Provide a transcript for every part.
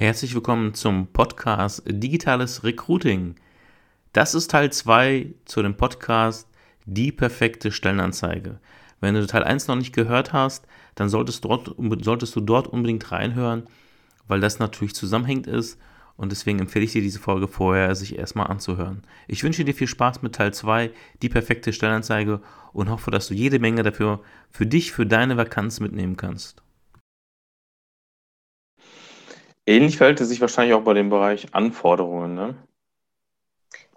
Herzlich willkommen zum Podcast Digitales Recruiting. Das ist Teil 2 zu dem Podcast Die perfekte Stellenanzeige. Wenn du Teil 1 noch nicht gehört hast, dann solltest, dort, solltest du dort unbedingt reinhören, weil das natürlich zusammenhängt ist und deswegen empfehle ich dir diese Folge vorher, sich erstmal anzuhören. Ich wünsche dir viel Spaß mit Teil 2, die perfekte Stellenanzeige und hoffe, dass du jede Menge dafür für dich, für deine Vakanz mitnehmen kannst. Ähnlich verhält es sich wahrscheinlich auch bei dem Bereich Anforderungen, ne?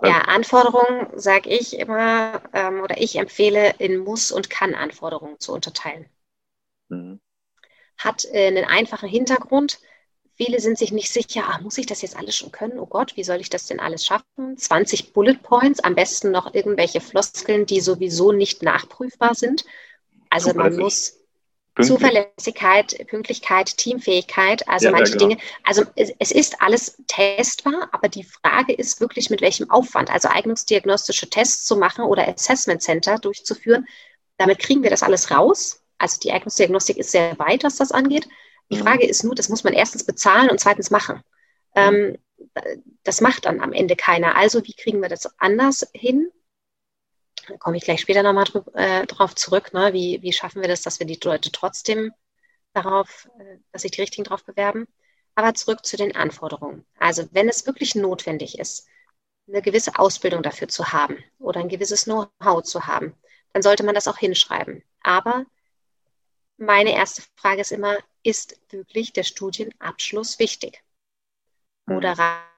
Ja, Anforderungen sage ich immer ähm, oder ich empfehle in Muss- und Kann-Anforderungen zu unterteilen. Mhm. Hat äh, einen einfachen Hintergrund. Viele sind sich nicht sicher, ach, muss ich das jetzt alles schon können? Oh Gott, wie soll ich das denn alles schaffen? 20 Bullet Points, am besten noch irgendwelche Floskeln, die sowieso nicht nachprüfbar sind. Also man muss Pünktlich. Zuverlässigkeit, Pünktlichkeit, Teamfähigkeit, also ja, manche genau. Dinge. Also es, es, ist alles testbar, aber die Frage ist wirklich, mit welchem Aufwand. Also eignungsdiagnostische Tests zu machen oder Assessment Center durchzuführen, damit kriegen wir das alles raus. Also die Eignungsdiagnostik ist sehr weit, was das angeht. Die mhm. Frage ist nur, das muss man erstens bezahlen und zweitens machen. Mhm. Ähm, das macht dann am Ende keiner. Also wie kriegen wir das anders hin? Da komme ich gleich später nochmal äh, drauf zurück. Ne? Wie, wie schaffen wir das, dass wir die Leute trotzdem darauf, äh, dass sich die Richtigen darauf bewerben? Aber zurück zu den Anforderungen. Also wenn es wirklich notwendig ist, eine gewisse Ausbildung dafür zu haben oder ein gewisses Know-how zu haben, dann sollte man das auch hinschreiben. Aber meine erste Frage ist immer, ist wirklich der Studienabschluss wichtig? Oder mhm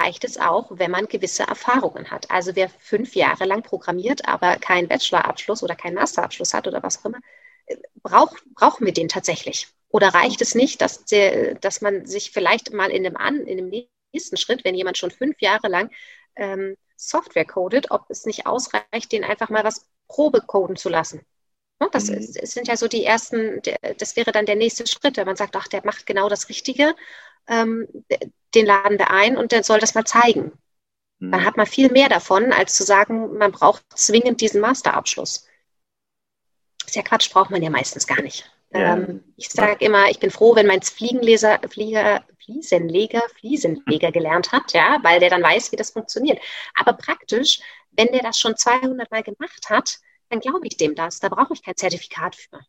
reicht es auch, wenn man gewisse Erfahrungen hat. Also wer fünf Jahre lang programmiert, aber keinen Bachelorabschluss oder keinen Masterabschluss hat oder was auch immer, äh, brauch, brauchen wir den tatsächlich? Oder reicht es nicht, dass, der, dass man sich vielleicht mal in dem, an, in dem nächsten Schritt, wenn jemand schon fünf Jahre lang ähm, Software codet, ob es nicht ausreicht, den einfach mal was Probe coden zu lassen? Das, mhm. ist, sind ja so die ersten, das wäre dann der nächste Schritt, wenn man sagt, ach, der macht genau das Richtige, ähm, den laden wir ein und der soll das mal zeigen. Mhm. Dann hat man viel mehr davon, als zu sagen, man braucht zwingend diesen Masterabschluss. Ist ja Quatsch, braucht man ja meistens gar nicht. Ja. Ähm, ich sage immer, ich bin froh, wenn mein Fliegenleser, Flieger, Fliesenleger, Fliesenleger gelernt hat, ja, weil der dann weiß, wie das funktioniert. Aber praktisch, wenn der das schon 200 Mal gemacht hat, dann glaube ich dem das. Da brauche ich kein Zertifikat für.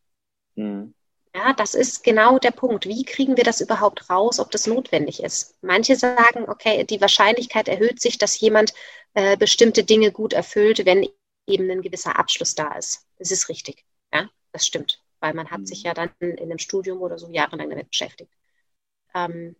Mhm. Ja, das ist genau der Punkt. Wie kriegen wir das überhaupt raus, ob das notwendig ist? Manche sagen, okay, die Wahrscheinlichkeit erhöht sich, dass jemand äh, bestimmte Dinge gut erfüllt, wenn eben ein gewisser Abschluss da ist. Das ist richtig. Ja, das stimmt, weil man hat mhm. sich ja dann in einem Studium oder so jahrelang damit beschäftigt. Ähm,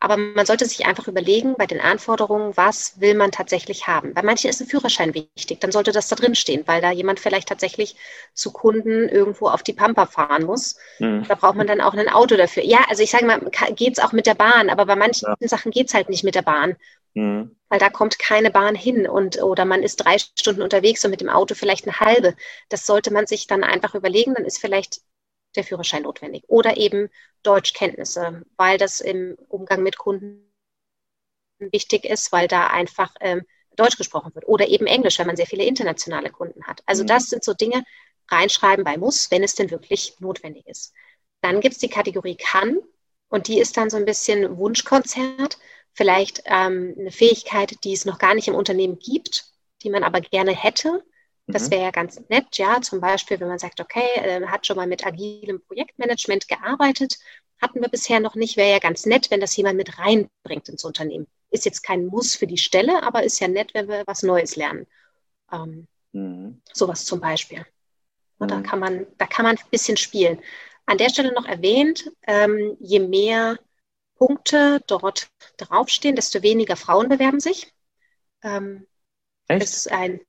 aber man sollte sich einfach überlegen bei den Anforderungen, was will man tatsächlich haben. Bei manchen ist ein Führerschein wichtig, dann sollte das da drin stehen, weil da jemand vielleicht tatsächlich zu Kunden irgendwo auf die Pampa fahren muss. Mhm. Da braucht man dann auch ein Auto dafür. Ja, also ich sage mal, geht es auch mit der Bahn, aber bei manchen ja. Sachen geht es halt nicht mit der Bahn. Mhm. Weil da kommt keine Bahn hin und oder man ist drei Stunden unterwegs und mit dem Auto vielleicht eine halbe. Das sollte man sich dann einfach überlegen. Dann ist vielleicht der Führerschein notwendig. Oder eben Deutschkenntnisse, weil das im Umgang mit Kunden wichtig ist, weil da einfach ähm, Deutsch gesprochen wird. Oder eben Englisch, wenn man sehr viele internationale Kunden hat. Also mhm. das sind so Dinge, reinschreiben bei muss, wenn es denn wirklich notwendig ist. Dann gibt es die Kategorie kann und die ist dann so ein bisschen Wunschkonzert, vielleicht ähm, eine Fähigkeit, die es noch gar nicht im Unternehmen gibt, die man aber gerne hätte das mhm. wäre ja ganz nett, ja, zum Beispiel, wenn man sagt, okay, äh, hat schon mal mit agilem Projektmanagement gearbeitet, hatten wir bisher noch nicht, wäre ja ganz nett, wenn das jemand mit reinbringt ins Unternehmen. Ist jetzt kein Muss für die Stelle, aber ist ja nett, wenn wir was Neues lernen. Ähm, mhm. Sowas zum Beispiel. Mhm. Da, kann man, da kann man ein bisschen spielen. An der Stelle noch erwähnt, ähm, je mehr Punkte dort draufstehen, desto weniger Frauen bewerben sich. Ähm, Echt? ist ein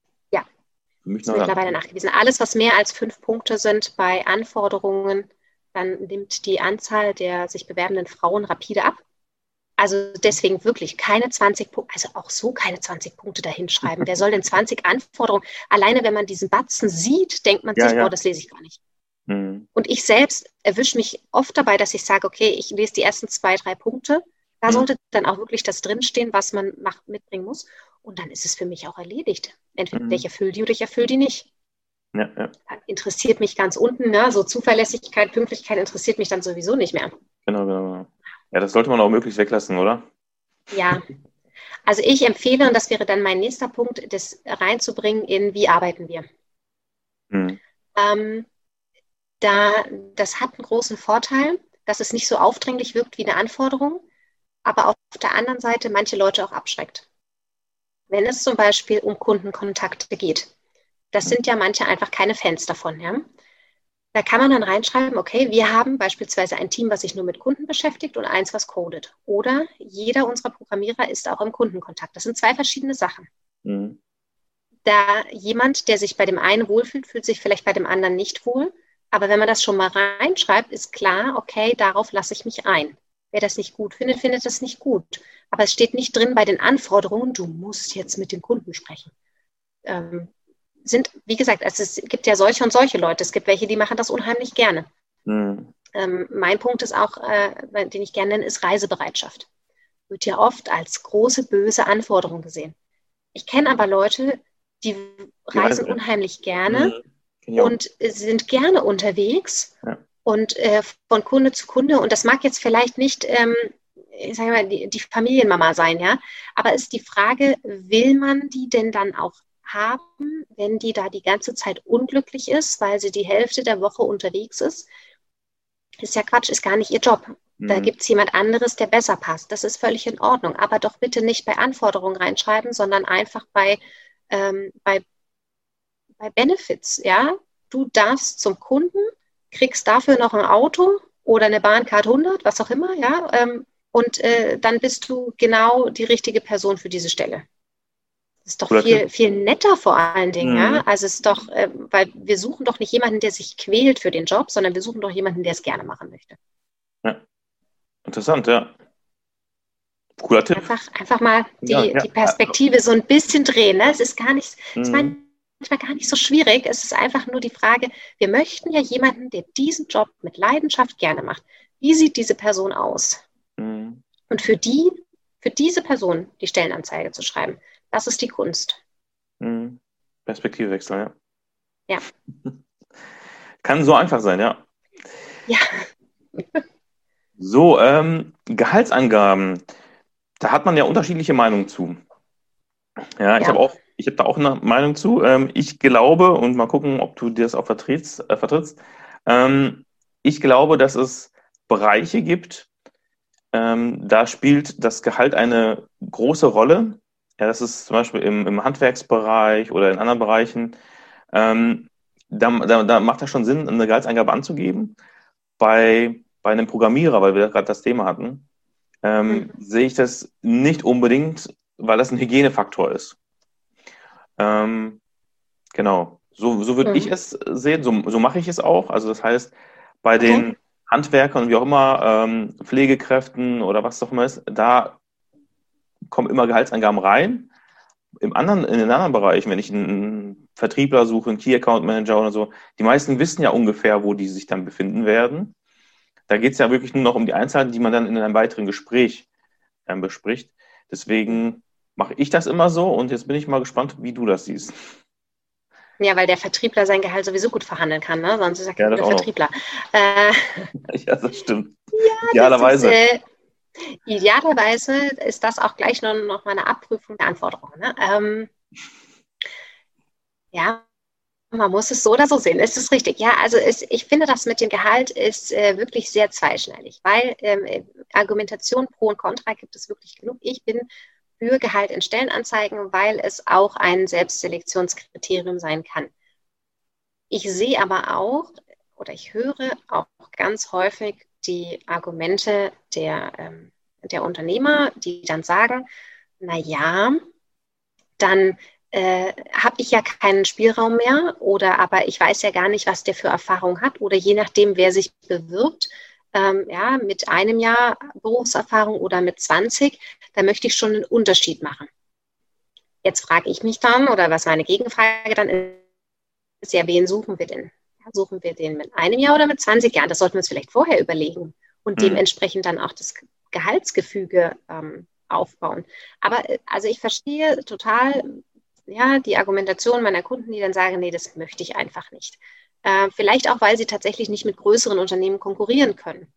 ist mittlerweile nachgewiesen. Alles, was mehr als fünf Punkte sind bei Anforderungen, dann nimmt die Anzahl der sich bewerbenden Frauen rapide ab. Also deswegen wirklich keine 20 Punkte, also auch so keine 20 Punkte dahinschreiben. Wer soll denn 20 Anforderungen? Alleine wenn man diesen Batzen sieht, denkt man ja, sich, ja. oh, das lese ich gar nicht. Mhm. Und ich selbst erwische mich oft dabei, dass ich sage, okay, ich lese die ersten zwei, drei Punkte. Da mhm. sollte dann auch wirklich das drinstehen, was man macht, mitbringen muss. Und dann ist es für mich auch erledigt. Entweder mhm. ich erfülle die oder ich erfülle die nicht. Ja, ja. Interessiert mich ganz unten, ne? so Zuverlässigkeit, Pünktlichkeit interessiert mich dann sowieso nicht mehr. Genau, genau. Ja, das sollte man auch möglichst weglassen, oder? Ja. Also ich empfehle, und das wäre dann mein nächster Punkt, das reinzubringen in, wie arbeiten wir. Mhm. Ähm, da, das hat einen großen Vorteil, dass es nicht so aufdringlich wirkt wie eine Anforderung, aber auf der anderen Seite manche Leute auch abschreckt. Wenn es zum Beispiel um Kundenkontakte geht. Das sind ja manche einfach keine Fans davon. Ja? Da kann man dann reinschreiben, okay, wir haben beispielsweise ein Team, was sich nur mit Kunden beschäftigt und eins, was codet. Oder jeder unserer Programmierer ist auch im Kundenkontakt. Das sind zwei verschiedene Sachen. Mhm. Da jemand, der sich bei dem einen wohlfühlt, fühlt sich vielleicht bei dem anderen nicht wohl. Aber wenn man das schon mal reinschreibt, ist klar, okay, darauf lasse ich mich ein. Wer das nicht gut findet, findet das nicht gut. Aber es steht nicht drin bei den Anforderungen, du musst jetzt mit dem Kunden sprechen. Ähm, sind, wie gesagt, also es gibt ja solche und solche Leute. Es gibt welche, die machen das unheimlich gerne. Mhm. Ähm, mein Punkt ist auch, äh, den ich gerne nenne, ist Reisebereitschaft. Wird ja oft als große, böse Anforderung gesehen. Ich kenne aber Leute, die reisen ja, unheimlich gerne mhm. und sind gerne unterwegs ja. und äh, von Kunde zu Kunde. Und das mag jetzt vielleicht nicht, ähm, ich sage mal, die, die Familienmama sein, ja. Aber ist die Frage, will man die denn dann auch haben, wenn die da die ganze Zeit unglücklich ist, weil sie die Hälfte der Woche unterwegs ist. Ist ja Quatsch, ist gar nicht ihr Job. Da mhm. gibt es jemand anderes, der besser passt. Das ist völlig in Ordnung. Aber doch bitte nicht bei Anforderungen reinschreiben, sondern einfach bei, ähm, bei, bei Benefits. Ja, du darfst zum Kunden, kriegst dafür noch ein Auto oder eine Bahncard 100, was auch immer, ja, ähm, und äh, dann bist du genau die richtige Person für diese Stelle ist doch viel, viel netter vor allen Dingen. Mhm. Ja? Also es ist doch, äh, weil wir suchen doch nicht jemanden, der sich quält für den Job, sondern wir suchen doch jemanden, der es gerne machen möchte. Ja. Interessant, ja. Cooler Tipp. Einfach, einfach mal die, ja, ja. die Perspektive so ein bisschen drehen. Ne? Es ist gar nicht, mhm. es manchmal gar nicht so schwierig. Es ist einfach nur die Frage, wir möchten ja jemanden, der diesen Job mit Leidenschaft gerne macht. Wie sieht diese Person aus? Und für die, für diese Person die Stellenanzeige zu schreiben. Das ist die Kunst. Mhm. Perspektivwechsel, ja. Ja. Kann so einfach sein, ja. Ja. so, ähm, Gehaltsangaben. Da hat man ja unterschiedliche Meinungen zu. Ja, ich ja. habe auch, ich habe da auch eine Meinung zu. Ähm, ich glaube, und mal gucken, ob du das auch vertrittst, äh, vertrittst ähm, ich glaube, dass es Bereiche gibt, ähm, da spielt das Gehalt eine große Rolle. Ja, das ist zum Beispiel im, im Handwerksbereich oder in anderen Bereichen. Ähm, da, da, da, macht das schon Sinn, eine Gehaltsangabe anzugeben. Bei, bei einem Programmierer, weil wir gerade das Thema hatten, ähm, mhm. sehe ich das nicht unbedingt, weil das ein Hygienefaktor ist. Ähm, genau. So, so würde mhm. ich es sehen, so, so mache ich es auch. Also das heißt, bei den Handwerkern, wie auch immer, ähm, Pflegekräften oder was auch immer ist, da kommen immer Gehaltsangaben rein. Im anderen, in den anderen Bereichen, wenn ich einen Vertriebler suche, einen Key Account Manager oder so, die meisten wissen ja ungefähr, wo die sich dann befinden werden. Da geht es ja wirklich nur noch um die Einzelheiten, die man dann in einem weiteren Gespräch äh, bespricht. Deswegen mache ich das immer so und jetzt bin ich mal gespannt, wie du das siehst. Ja, weil der Vertriebler sein Gehalt sowieso gut verhandeln kann, ne? sonst ist er kein ja, Vertriebler. Äh, ja, das stimmt. Ja, Idealerweise. Ist, äh, Idealerweise ist das auch gleich noch, noch mal eine Abprüfung der Anforderungen. Ne? Ähm, ja, man muss es so oder so sehen. Ist es richtig? Ja, also es, ich finde, das mit dem Gehalt ist äh, wirklich sehr zweischneidig, weil ähm, Argumentation pro und contra gibt es wirklich genug. Ich bin für Gehalt in Stellenanzeigen, weil es auch ein Selbstselektionskriterium sein kann. Ich sehe aber auch oder ich höre auch ganz häufig die Argumente der, ähm, der Unternehmer, die dann sagen, na ja, dann äh, habe ich ja keinen Spielraum mehr oder aber ich weiß ja gar nicht, was der für Erfahrung hat oder je nachdem, wer sich bewirbt, ähm, ja, mit einem Jahr Berufserfahrung oder mit 20, da möchte ich schon einen Unterschied machen. Jetzt frage ich mich dann, oder was meine Gegenfrage dann ist, ja, wen suchen wir denn? Suchen wir den mit einem Jahr oder mit 20 Jahren? Das sollten wir uns vielleicht vorher überlegen und mhm. dementsprechend dann auch das Gehaltsgefüge ähm, aufbauen. Aber äh, also ich verstehe total ja, die Argumentation meiner Kunden, die dann sagen, nee, das möchte ich einfach nicht. Äh, vielleicht auch, weil sie tatsächlich nicht mit größeren Unternehmen konkurrieren können.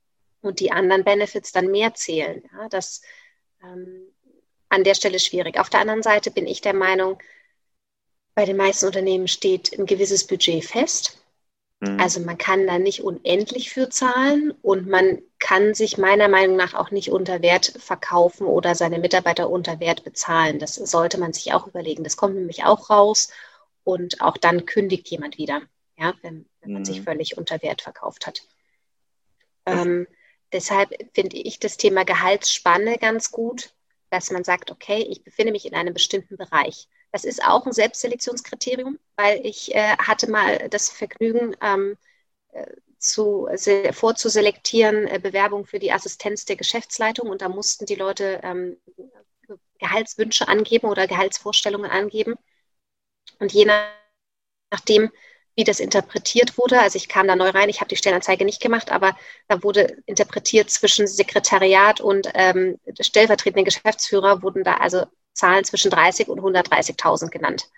und die anderen Benefits dann mehr zählen. Ja, das ähm, an der Stelle schwierig. Auf der anderen Seite bin ich der Meinung, bei den meisten Unternehmen steht ein gewisses Budget fest. Mhm. Also man kann da nicht unendlich für zahlen und man kann sich meiner Meinung nach auch nicht unter Wert verkaufen oder seine Mitarbeiter unter Wert bezahlen. Das sollte man sich auch überlegen. Das kommt nämlich auch raus und auch dann kündigt jemand wieder, ja, wenn, wenn man mhm. sich völlig unter Wert verkauft hat. Ähm, deshalb finde ich das Thema Gehaltsspanne ganz gut, dass man sagt, okay, ich befinde mich in einem bestimmten Bereich. Das ist auch ein Selbstselektionskriterium, weil ich äh, hatte mal das Vergnügen, ähm, äh, zu, se, vorzuselektieren, äh, Bewerbungen für die Assistenz der Geschäftsleitung und da mussten die Leute ähm, Gehaltswünsche angeben oder Gehaltsvorstellungen angeben. Und je nachdem, wie das interpretiert wurde, also ich kam da neu rein, ich habe die Stellenanzeige nicht gemacht, aber da wurde interpretiert zwischen Sekretariat und ähm, stellvertretenden Geschäftsführer wurden da also Zahlen zwischen 30 und 130.000 genannt.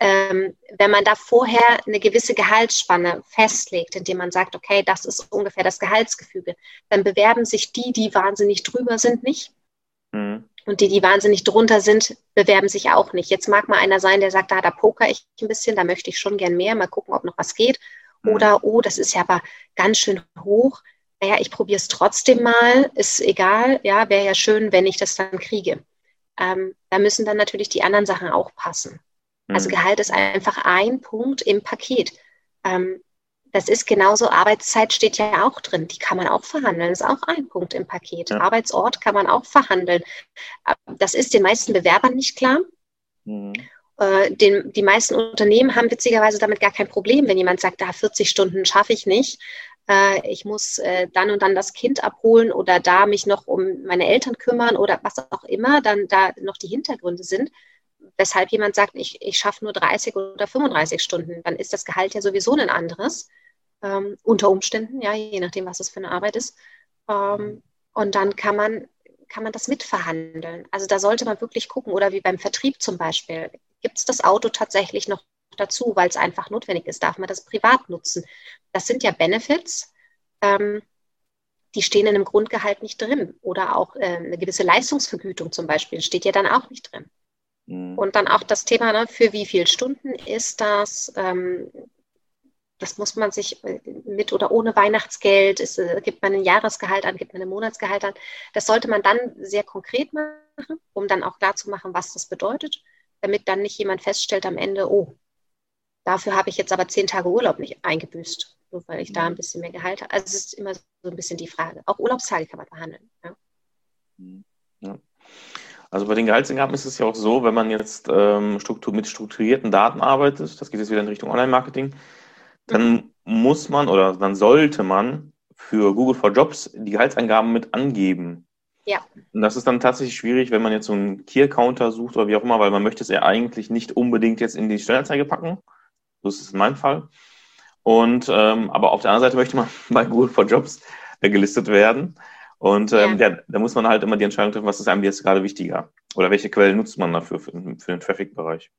Ähm, wenn man da vorher eine gewisse Gehaltsspanne festlegt, indem man sagt, okay, das ist ungefähr das Gehaltsgefüge, dann bewerben sich die, die wahnsinnig drüber sind, nicht. Mhm. Und die, die wahnsinnig drunter sind, bewerben sich auch nicht. Jetzt mag mal einer sein, der sagt, da, da poker ich ein bisschen, da möchte ich schon gern mehr, mal gucken, ob noch was geht. Mhm. Oder, oh, das ist ja aber ganz schön hoch. Naja, ich probiere es trotzdem mal, ist egal, ja, wäre ja schön, wenn ich das dann kriege ähm, da müssen dann natürlich die anderen Sachen auch passen. Mhm. Also Gehalt ist einfach ein Punkt im Paket. Ähm, das ist genauso, Arbeitszeit steht ja auch drin, die kann man auch verhandeln, das ist auch ein Punkt im Paket. Ja. Arbeitsort kann man auch verhandeln. Das ist den meisten Bewerbern nicht klar. Mhm. Äh, den, die meisten Unternehmen haben witzigerweise damit gar kein Problem, wenn jemand sagt, da 40 Stunden schaffe ich nicht äh, ich muss äh, dann und dann das Kind abholen oder da mich noch um meine Eltern kümmern oder was auch immer, dann da noch die Hintergründe sind, weshalb jemand sagt, ich, ich schaffe nur 30 oder 35 Stunden, dann ist das Gehalt ja sowieso ein anderes, ähm, unter Umständen, ja, je nachdem, was es für eine Arbeit ist. Ähm, und dann kann man, kann man das mitverhandeln. Also da sollte man wirklich gucken, oder wie beim Vertrieb zum Beispiel, gibt es das Auto tatsächlich noch dazu, weil es einfach notwendig ist, darf man das privat nutzen. Das sind ja Benefits, ähm, die stehen in einem Grundgehalt nicht drin. Oder auch äh, eine gewisse Leistungsvergütung zum Beispiel steht ja dann auch nicht drin. Mhm. Und dann auch das Thema, ne, für wie viele Stunden ist das? Ähm, das muss man sich äh, mit oder ohne Weihnachtsgeld, ist, äh, gibt man ein Jahresgehalt an, gibt man ein Monatsgehalt an. Das sollte man dann sehr konkret machen, um dann auch klar zu machen, was das bedeutet, damit dann nicht jemand feststellt am Ende, oh, Dafür habe ich jetzt aber zehn Tage Urlaub nicht eingebüßt, nur weil ich da mhm. ein bisschen mehr Gehalt habe. Also es ist immer so ein bisschen die Frage. Auch Urlaubstage kann man behandeln. Ja. Mhm. ja. Also bei den Gehaltsangaben ist es ja auch so, wenn man jetzt ähm, Struktur, mit strukturierten Daten arbeitet, das geht jetzt wieder in Richtung Online-Marketing, dann mhm. muss man oder dann sollte man für Google for Jobs die Gehaltsangaben mit angeben. Ja. Und das ist dann tatsächlich schwierig, wenn man jetzt so einen Key-Counter sucht oder wie auch immer, weil man möchte es ja eigentlich nicht unbedingt jetzt in die Stellenanzeige packen, so ist es in meinem Fall. Und ähm, aber auf der anderen Seite möchte man bei Google for Jobs äh, gelistet werden. Und ähm, ja. da muss man halt immer die Entscheidung treffen, was ist einem jetzt gerade wichtiger? Oder welche Quellen nutzt man dafür für, für den Traffic-Bereich?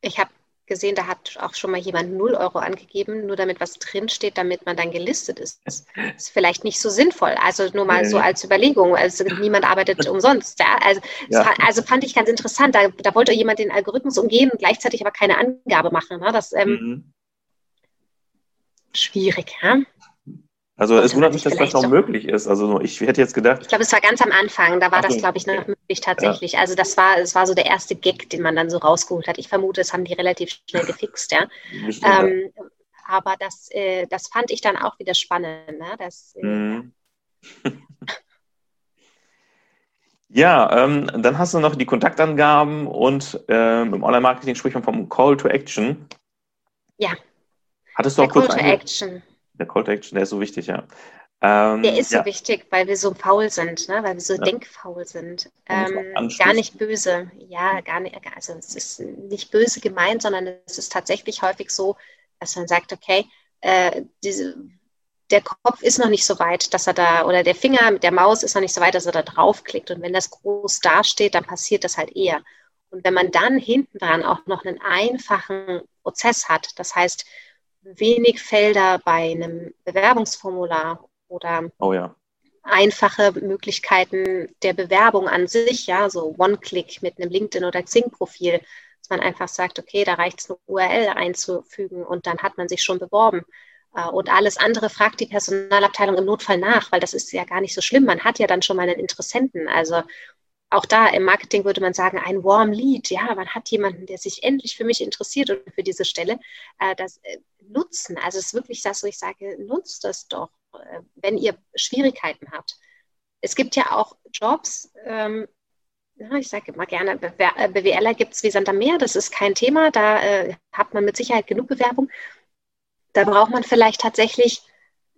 Ich habe gesehen, da hat auch schon mal jemand 0 Euro angegeben, nur damit was drinsteht, damit man dann gelistet ist. Das ist vielleicht nicht so sinnvoll. Also nur mal so als Überlegung. Also niemand arbeitet umsonst. Ja? Also, ja. also fand ich ganz interessant. Da, da, wollte jemand den Algorithmus umgehen und gleichzeitig aber keine Angabe machen. Ne? Das ähm, mhm. schwierig. Ja? Also es wundert mich, dass das noch so. möglich ist. Also ich hätte jetzt gedacht. Ich glaube, es war ganz am Anfang, da war das, glaube ich, noch möglich tatsächlich. Ja. Also das war, es war so der erste Gag, den man dann so rausgeholt hat. Ich vermute, das haben die relativ schnell gefixt, ja. ähm, aber das, äh, das fand ich dann auch wieder spannend. Ne? Das, äh, mhm. ja, ähm, dann hast du noch die Kontaktangaben und ähm, im Online-Marketing spricht man vom Call to Action. Ja. Hattest du auch der kurz Call to Action der Call to Action, der ist so wichtig, ja. Ähm, der ist ja. so wichtig, weil wir so faul sind, ne? weil wir so ja. denkfaul sind. Ähm, gar nicht böse. Ja, gar nicht. Also es ist nicht böse gemeint, sondern es ist tatsächlich häufig so, dass man sagt, okay, äh, diese, der Kopf ist noch nicht so weit, dass er da, oder der Finger mit der Maus ist noch nicht so weit, dass er da draufklickt. Und wenn das groß dasteht, dann passiert das halt eher. Und wenn man dann hinten dran auch noch einen einfachen Prozess hat, das heißt, wenig Felder bei einem Bewerbungsformular oder oh ja. einfache Möglichkeiten der Bewerbung an sich, ja, so One-Click mit einem LinkedIn- oder Xing-Profil, dass man einfach sagt, okay, da reicht es eine URL einzufügen und dann hat man sich schon beworben. Äh, und alles andere fragt die Personalabteilung im Notfall nach, weil das ist ja gar nicht so schlimm. Man hat ja dann schon mal einen Interessenten. Also auch da im Marketing würde man sagen, ein Warm Lead. Ja, man hat jemanden, der sich endlich für mich interessiert und für diese Stelle. Äh, das äh, nutzen. Also es ist wirklich das, wo ich sage, nutzt das doch, äh, wenn ihr Schwierigkeiten habt. Es gibt ja auch Jobs, ähm, ich sage immer gerne, BWLer gibt es wie Sand am Meer, das ist kein Thema, da hat man mit Sicherheit genug Bewerbung. Da braucht man vielleicht tatsächlich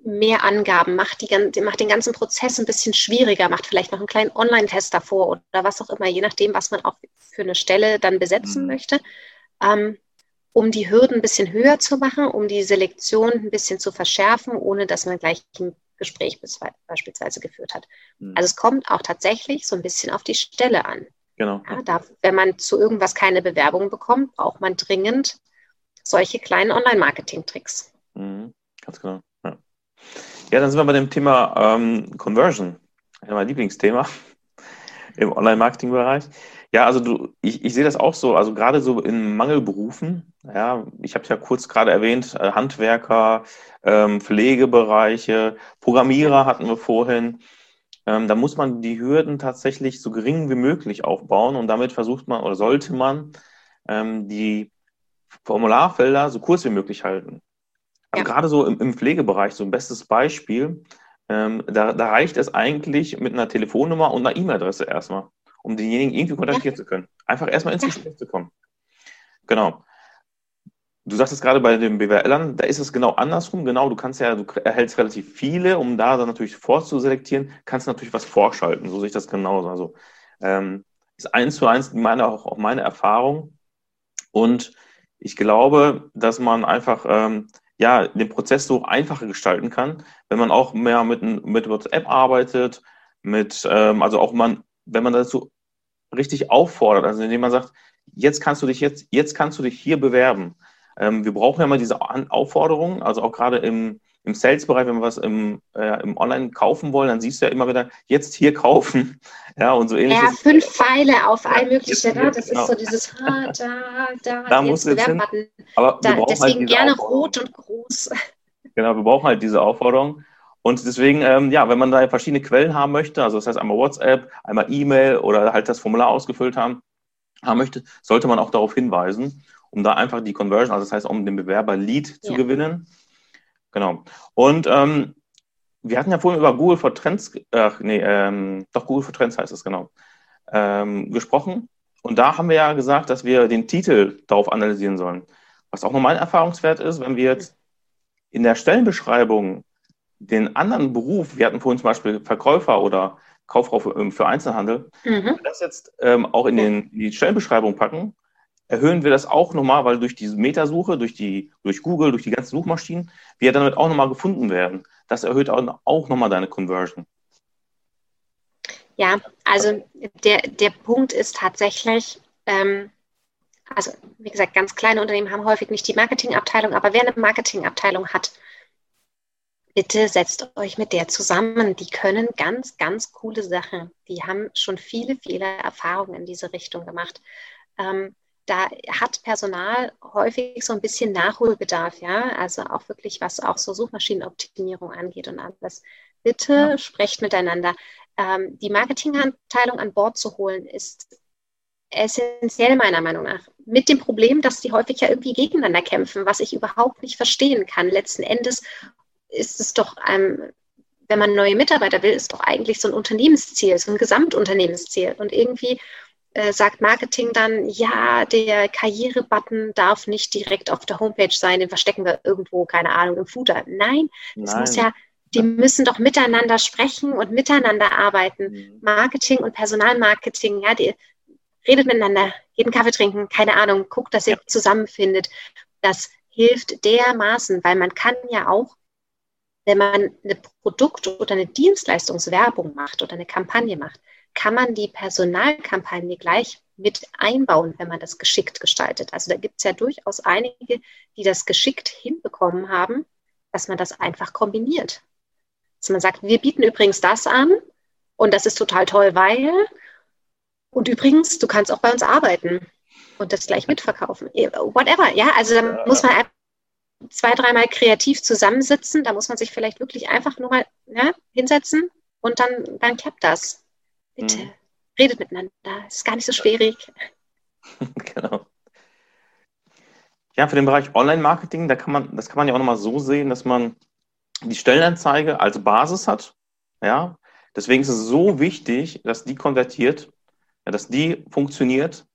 mehr Angaben, macht, die, macht den ganzen Prozess ein bisschen schwieriger, macht vielleicht noch einen kleinen Online-Test davor oder was auch immer, je nachdem, was man auch für eine Stelle dann besetzen mhm. möchte, ähm, um die Hürden ein bisschen höher zu machen, um die Selektion ein bisschen zu verschärfen, ohne dass man gleich ein Gespräch beispielsweise geführt hat. Mhm. Also es kommt auch tatsächlich so ein bisschen auf die Stelle an. Genau. Ja, da, wenn man zu irgendwas keine Bewerbung bekommt, braucht man dringend solche kleinen Online-Marketing-Tricks. Mhm. Ganz genau. Ja. dann sind wir bei dem Thema ähm, Conversion. mein Lieblingsthema im Online-Marketing-Bereich. Ja, also du, ich, ich sehe das auch so, also gerade so in Mangelberufen, ja, ich habe es ja kurz gerade erwähnt, äh, Handwerker, ähm, Pflegebereiche, Programmierer hatten wir vorhin. Ähm, da muss man die Hürden tatsächlich so gering wie möglich aufbauen und damit versucht man oder sollte man ähm, die Formularfelder so kurz wie möglich halten. Ja. gerade so im, im, Pflegebereich, so ein bestes Beispiel, ähm, da, da reicht es eigentlich mit einer Telefonnummer und einer E-Mail-Adresse erstmal, um denjenigen irgendwie kontaktieren ja. zu können. Einfach erstmal ins Gespräch zu kommen. Genau. Du sagst es gerade bei den BWLern, da ist es genau andersrum. Genau, du kannst ja, du erhältst relativ viele, um da dann natürlich vorzuselektieren, kannst natürlich was vorschalten. So sehe ich das genauso. Also ähm, ist eins zu eins meine, auch, auch meine Erfahrung. Und ich glaube, dass man einfach ähm, ja, den Prozess so einfacher gestalten kann, wenn man auch mehr mit, mit WhatsApp arbeitet, mit, ähm, also auch man, wenn man dazu richtig auffordert, also indem man sagt, jetzt kannst du dich jetzt, jetzt kannst du dich hier bewerben. Ähm, wir brauchen ja mal diese Aufforderung, also auch gerade im, im Sales-Bereich, wenn wir was im, äh, im Online kaufen wollen, dann siehst du ja immer wieder, jetzt hier kaufen. Ja, und so ähnlich. Ja, fünf Pfeile auf ein mögliches, ja, das genau. ist so dieses, ah, da, da, da muss jetzt hin. Aber da, halt deswegen halt gerne rot und groß. Genau, wir brauchen halt diese Aufforderung. Und deswegen, ähm, ja, wenn man da verschiedene Quellen haben möchte, also das heißt einmal WhatsApp, einmal E-Mail oder halt das Formular ausgefüllt haben, haben möchte, sollte man auch darauf hinweisen, um da einfach die Conversion, also das heißt, um den Bewerber Lead zu ja. gewinnen, Genau. Und ähm, wir hatten ja vorhin über Google for Trends, ach nee, ähm, doch Google for Trends heißt es genau, ähm, gesprochen. Und da haben wir ja gesagt, dass wir den Titel darauf analysieren sollen. Was auch nochmal ein Erfahrungswert ist, wenn wir jetzt in der Stellenbeschreibung den anderen Beruf, wir hatten vorhin zum Beispiel Verkäufer oder Kauffrau für, ähm, für Einzelhandel, mhm. das jetzt ähm, auch in, den, in die Stellenbeschreibung packen, erhöhen wir das auch nochmal, weil durch diese Metasuche, durch, die, durch Google, durch die ganzen Suchmaschinen, wir damit auch nochmal gefunden werden. Das erhöht auch, nochmal deine Conversion. Ja, also der, der Punkt ist tatsächlich, ähm, also wie gesagt, ganz kleine Unternehmen haben häufig nicht die Marketingabteilung, aber wer eine Marketingabteilung hat, bitte setzt euch mit der zusammen. Die können ganz, ganz coole Sachen. Die haben schon viele, viele Erfahrungen in diese Richtung gemacht. Ähm, da hat Personal häufig so ein bisschen Nachholbedarf, ja, also auch wirklich, was auch so Suchmaschinenoptimierung angeht und alles. Bitte ja. sprecht miteinander. Ähm, die Marketingabteilung an Bord zu holen, ist essentiell meiner Meinung nach. Mit dem Problem, dass die häufig ja irgendwie gegeneinander kämpfen, was ich überhaupt nicht verstehen kann. Letzten Endes ist es doch, ähm, wenn man neue Mitarbeiter will, ist doch eigentlich so ein Unternehmensziel, so ein Gesamtunternehmensziel. Und irgendwie äh, sagt Marketing dann, ja, der Karriere-Button darf nicht direkt auf der Homepage sein, den verstecken wir irgendwo, keine Ahnung, im Footer. Nein, das muss ja, die müssen doch miteinander sprechen und miteinander arbeiten. Mhm. Marketing und Personalmarketing, ja, die redet miteinander, einen Kaffee trinken, keine Ahnung, guckt, dass ihr ja. zusammenfindet. Das hilft dermaßen, weil man kann ja auch, wenn man eine Produkt- oder eine Dienstleistungswerbung macht oder eine Kampagne macht, kann man die Personalkampagne gleich mit einbauen, wenn man das geschickt gestaltet. Also da gibt es ja durchaus einige, die das geschickt hinbekommen haben, dass man das einfach kombiniert. Dass man sagt, wir bieten übrigens das an und das ist total toll, weil und übrigens, du kannst auch bei uns arbeiten und das gleich mitverkaufen. Whatever, ja, also da ja. muss man zwei, dreimal kreativ zusammensitzen, da muss man sich vielleicht wirklich einfach nur mal ne, hinsetzen und dann, dann klappt das. Bitte, mhm. redet miteinander, ist gar nicht so schwierig. genau. Ja, für den Bereich Online-Marketing, da kann man, das kann man ja auch nochmal so sehen, dass man die Stellenanzeige als Basis hat. Ja, deswegen ist es so wichtig, dass die konvertiert, ja, dass die funktioniert.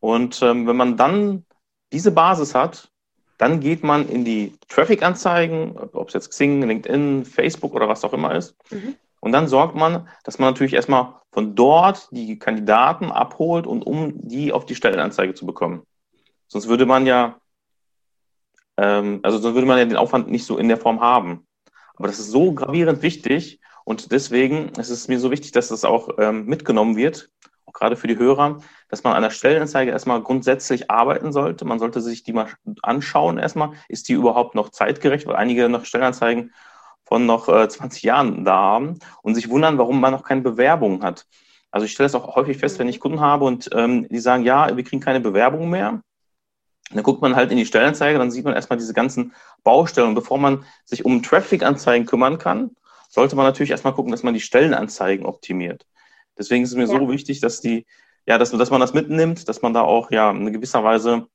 Und ähm, wenn man dann diese Basis hat, dann geht man in die Traffic-Anzeigen, ob es jetzt Xing, LinkedIn, Facebook oder was auch immer ist. Mhm. Und dann sorgt man, dass man natürlich erstmal von dort die Kandidaten abholt und um die auf die Stellenanzeige zu bekommen. Sonst würde man ja, ähm, also sonst würde man ja den Aufwand nicht so in der Form haben. Aber das ist so gravierend wichtig und deswegen ist es mir so wichtig, dass das auch ähm, mitgenommen wird, auch gerade für die Hörer, dass man an der Stellenanzeige erstmal grundsätzlich arbeiten sollte. Man sollte sich die mal anschauen erstmal. Ist die überhaupt noch zeitgerecht? Weil einige noch Stellenanzeigen von noch äh, 20 Jahren da haben und sich wundern, warum man noch keine Bewerbung hat. Also ich stelle es auch häufig fest, wenn ich Kunden habe und ähm, die sagen, ja, wir kriegen keine Bewerbung mehr. Dann guckt man halt in die Stellenanzeige, dann sieht man erstmal diese ganzen Baustellen. Und bevor man sich um Traffic-Anzeigen kümmern kann, sollte man natürlich erstmal gucken, dass man die Stellenanzeigen optimiert. Deswegen ist es mir ja. so wichtig, dass die, ja, dass, dass man das mitnimmt, dass man da auch ja in gewisser Weise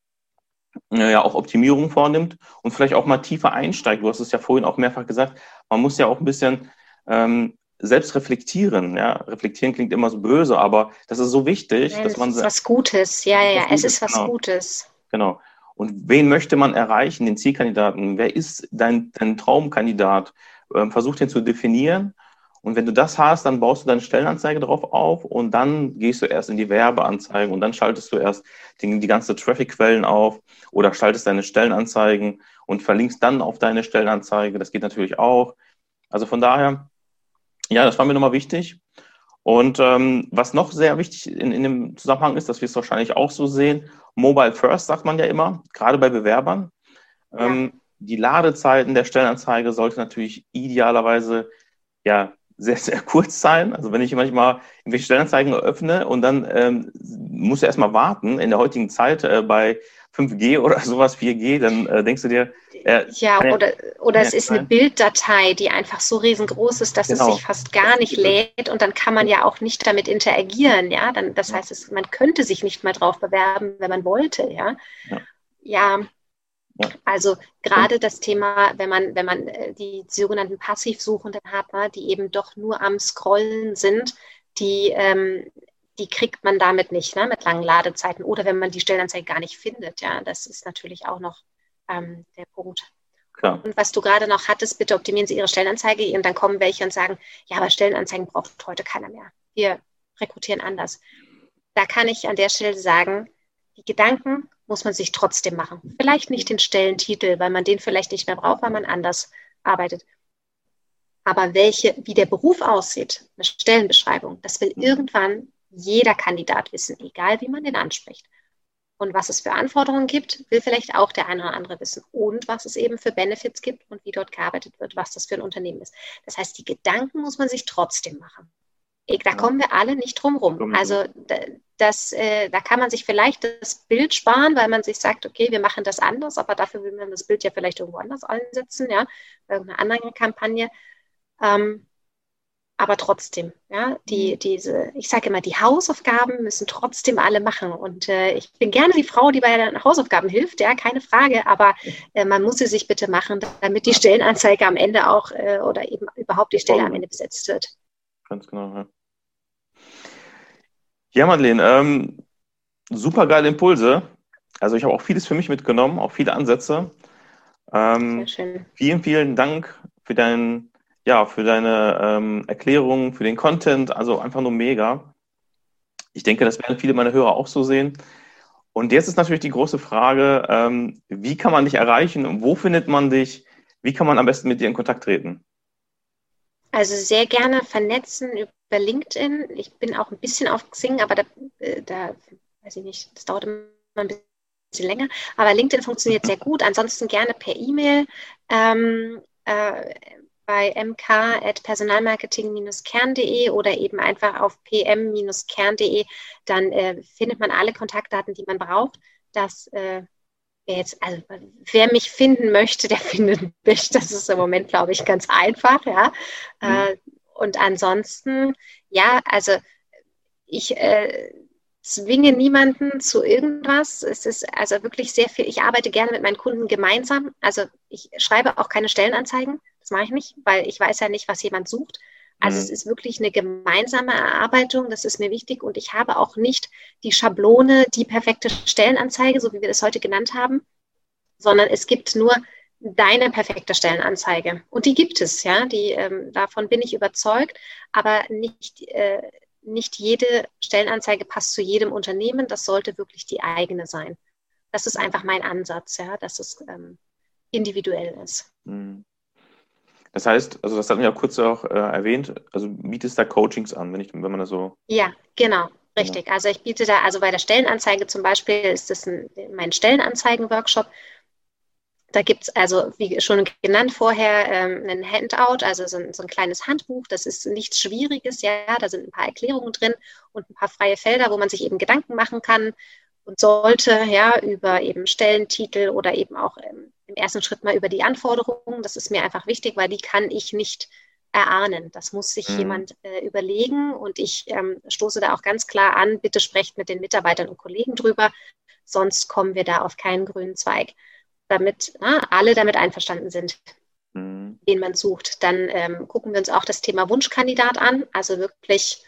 ja auch Optimierung vornimmt und vielleicht auch mal tiefer einsteigt. Du hast es ja vorhin auch mehrfach gesagt, man muss ja auch ein bisschen ähm, selbst reflektieren. Ja? Reflektieren klingt immer so böse, aber das ist so wichtig, ja, dass man. Es ist was Gutes, ja, ja, es ist was genau. Gutes. Genau. Und wen möchte man erreichen, den Zielkandidaten? Wer ist dein, dein Traumkandidat? Ähm, versuch den zu definieren. Und wenn du das hast, dann baust du deine Stellenanzeige darauf auf und dann gehst du erst in die Werbeanzeigen und dann schaltest du erst die, die ganze Traffic-Quellen auf oder schaltest deine Stellenanzeigen und verlinkst dann auf deine Stellenanzeige. Das geht natürlich auch. Also von daher, ja, das war mir nochmal wichtig. Und ähm, was noch sehr wichtig in, in dem Zusammenhang ist, dass wir es wahrscheinlich auch so sehen, Mobile First sagt man ja immer, gerade bei Bewerbern. Ja. Ähm, die Ladezeiten der Stellenanzeige sollte natürlich idealerweise ja sehr, sehr kurz sein. Also wenn ich manchmal irgendwelche Stellenanzeigen öffne und dann ähm, muss er erstmal warten in der heutigen Zeit äh, bei 5G oder sowas, 4G, dann äh, denkst du dir. Äh, ja, oder, oder es ist eine Bilddatei, die einfach so riesengroß ist, dass genau. es sich fast gar nicht lädt und dann kann man ja auch nicht damit interagieren, ja. Dann, das heißt, es, man könnte sich nicht mal drauf bewerben, wenn man wollte, ja. ja. ja also gerade das Thema, wenn man, wenn man äh, die sogenannten Passivsuchenden hat, ne, die eben doch nur am Scrollen sind, die, ähm, die kriegt man damit nicht, ne, mit langen Ladezeiten. Oder wenn man die Stellenanzeige gar nicht findet, ja, das ist natürlich auch noch ähm, der Punkt. Klar. Und was du gerade noch hattest, bitte optimieren Sie Ihre Stellenanzeige und dann kommen welche und sagen, ja, aber Stellenanzeigen braucht heute keiner mehr. Wir rekrutieren anders. Da kann ich an der Stelle sagen, die Gedanken muss man sich trotzdem machen. Vielleicht nicht den Stellentitel, weil man den vielleicht nicht mehr braucht, weil man anders arbeitet. Aber welche, wie der Beruf aussieht, eine Stellenbeschreibung, das will irgendwann jeder Kandidat wissen, egal wie man den anspricht. Und was es für Anforderungen gibt, will vielleicht auch der eine oder andere wissen. Und was es eben für Benefits gibt und wie dort gearbeitet wird, was das für ein Unternehmen ist. Das heißt, die Gedanken muss man sich trotzdem machen. Da kommen wir alle nicht drum rum. Also das, äh, da kann man sich vielleicht das Bild sparen, weil man sich sagt, okay, wir machen das anders, aber dafür will man das Bild ja vielleicht irgendwo anders einsetzen, ja, bei irgendeiner anderen Kampagne. Ähm, aber trotzdem, ja, die, mhm. diese, ich sage immer, die Hausaufgaben müssen trotzdem alle machen. Und äh, ich bin gerne die Frau, die bei den Hausaufgaben hilft, ja, keine Frage, aber äh, man muss sie sich bitte machen, damit die Stellenanzeige am Ende auch äh, oder eben überhaupt die Stelle am Ende besetzt wird. Ganz genau, ja. Ja, Madeleine, ähm, super geile Impulse. Also ich habe auch vieles für mich mitgenommen, auch viele Ansätze. Ähm, Sehr schön. Vielen, vielen Dank für, dein, ja, für deine ähm, Erklärung, für den Content. Also einfach nur mega. Ich denke, das werden viele meiner Hörer auch so sehen. Und jetzt ist natürlich die große Frage, ähm, wie kann man dich erreichen und wo findet man dich? Wie kann man am besten mit dir in Kontakt treten? Also sehr gerne vernetzen über LinkedIn. Ich bin auch ein bisschen auf Xing, aber da, äh, da weiß ich nicht, das dauert immer ein bisschen länger. Aber LinkedIn funktioniert sehr gut. Ansonsten gerne per E-Mail. Ähm, äh, bei mk.personalmarketing-kern.de oder eben einfach auf pm-kern.de, dann äh, findet man alle Kontaktdaten, die man braucht. Das äh, jetzt, also wer mich finden möchte, der findet mich. Das ist im Moment, glaube ich, ganz einfach, ja. Mhm. Äh, und ansonsten, ja, also ich äh, zwinge niemanden zu irgendwas. Es ist also wirklich sehr viel. Ich arbeite gerne mit meinen Kunden gemeinsam. Also ich schreibe auch keine Stellenanzeigen. Das mache ich nicht, weil ich weiß ja nicht, was jemand sucht. Also mhm. es ist wirklich eine gemeinsame Erarbeitung, das ist mir wichtig. Und ich habe auch nicht die Schablone, die perfekte Stellenanzeige, so wie wir das heute genannt haben, sondern es gibt nur deine perfekte Stellenanzeige. Und die gibt es, ja, die, ähm, davon bin ich überzeugt, aber nicht, äh, nicht jede Stellenanzeige passt zu jedem Unternehmen. Das sollte wirklich die eigene sein. Das ist einfach mein Ansatz, ja, dass es ähm, individuell ist. Mhm. Das heißt, also das hatten wir ja kurz auch äh, erwähnt, also bietest da Coachings an, wenn, ich, wenn man das so. Ja, genau, richtig. Genau. Also ich biete da, also bei der Stellenanzeige zum Beispiel ist das ein, mein Stellenanzeigen-Workshop. Da gibt es also, wie schon genannt vorher, ähm, ein Handout, also so ein, so ein, kleines Handbuch. Das ist nichts Schwieriges, ja. Da sind ein paar Erklärungen drin und ein paar freie Felder, wo man sich eben Gedanken machen kann und sollte, ja, über eben Stellentitel oder eben auch ähm, im ersten Schritt mal über die Anforderungen. Das ist mir einfach wichtig, weil die kann ich nicht erahnen. Das muss sich mhm. jemand äh, überlegen und ich ähm, stoße da auch ganz klar an, bitte sprecht mit den Mitarbeitern und Kollegen drüber, sonst kommen wir da auf keinen grünen Zweig, damit na, alle damit einverstanden sind, mhm. den man sucht. Dann ähm, gucken wir uns auch das Thema Wunschkandidat an, also wirklich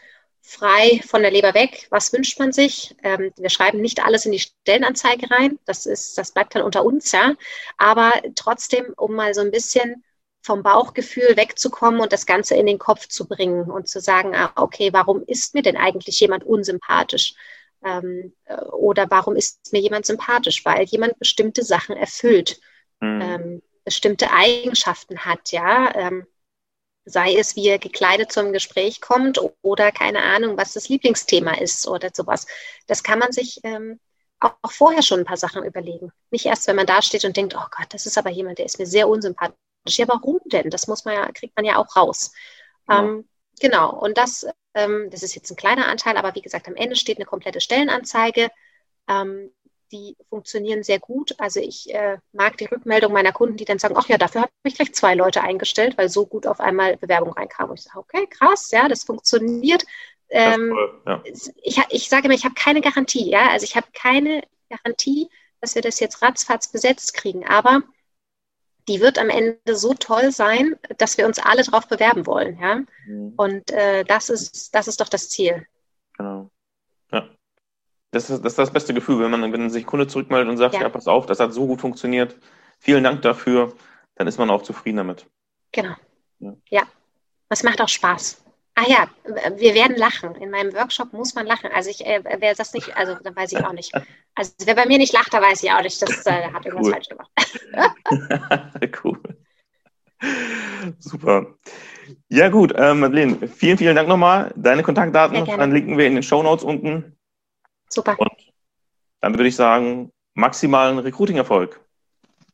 frei von der Leber weg. Was wünscht man sich? Ähm, wir schreiben nicht alles in die Stellenanzeige rein. Das ist, das bleibt dann unter uns, ja. Aber trotzdem, um mal so ein bisschen vom Bauchgefühl wegzukommen und das Ganze in den Kopf zu bringen und zu sagen, ah, okay, warum ist mir denn eigentlich jemand unsympathisch? Ähm, äh, oder warum ist mir jemand sympathisch? Weil jemand bestimmte Sachen erfüllt, mhm. ähm, bestimmte Eigenschaften hat, ja. Ähm, sei es, wie er gekleidet zum Gespräch kommt oder keine Ahnung, was das Lieblingsthema ist oder sowas. Das kann man sich ähm, auch, auch, vorher schon ein paar Sachen überlegen. Nicht erst, wenn man da steht und denkt, oh Gott, das ist aber jemand, der ist mir sehr unsympathisch. Ja, warum denn? Das muss man ja, kriegt man ja auch raus. Ja. Ähm, genau, und das, ähm, das ist jetzt ein kleiner Anteil, aber wie gesagt, am Ende steht eine komplette Stellenanzeige. Die funktionieren sehr gut. Also ich äh, mag die Rückmeldung meiner Kunden, die dann sagen, ach ja, dafür habe ich gleich zwei Leute eingestellt, weil so gut auf einmal Bewerbung reinkam. Und ich sage, okay, krass, ja, das funktioniert. Ähm, cool, ja. ich, ich sage immer, ich habe keine Garantie, ja, also ich habe keine Garantie, dass wir das jetzt ratzfatz besetzt kriegen, aber die wird am Ende so toll sein, dass wir uns alle darauf bewerben wollen, ja. Mhm. Und äh, das ist, das ist doch das Ziel. Genau. Das ist, das ist das beste Gefühl, wenn man, wenn sich Kunde zurückmeldet und sagt, ja. ja, pass auf, das hat so gut funktioniert, vielen Dank dafür, dann ist man auch zufrieden damit. Genau. Ja. ja. Das macht auch Spaß. Ah ja, wir werden lachen. In meinem Workshop muss man lachen. Also ich, äh, wer das nicht, also dann weiß ich auch nicht. Also wer bei mir nicht lacht, da weiß ich auch nicht, das äh, hat irgendwas cool. falsch gemacht. cool. Super. Ja gut, äh, Madeleine, vielen, vielen Dank nochmal. Deine Kontaktdaten, dann linken wir in den Show Notes unten. Super. Und dann würde ich sagen, maximalen Recruiting-Erfolg.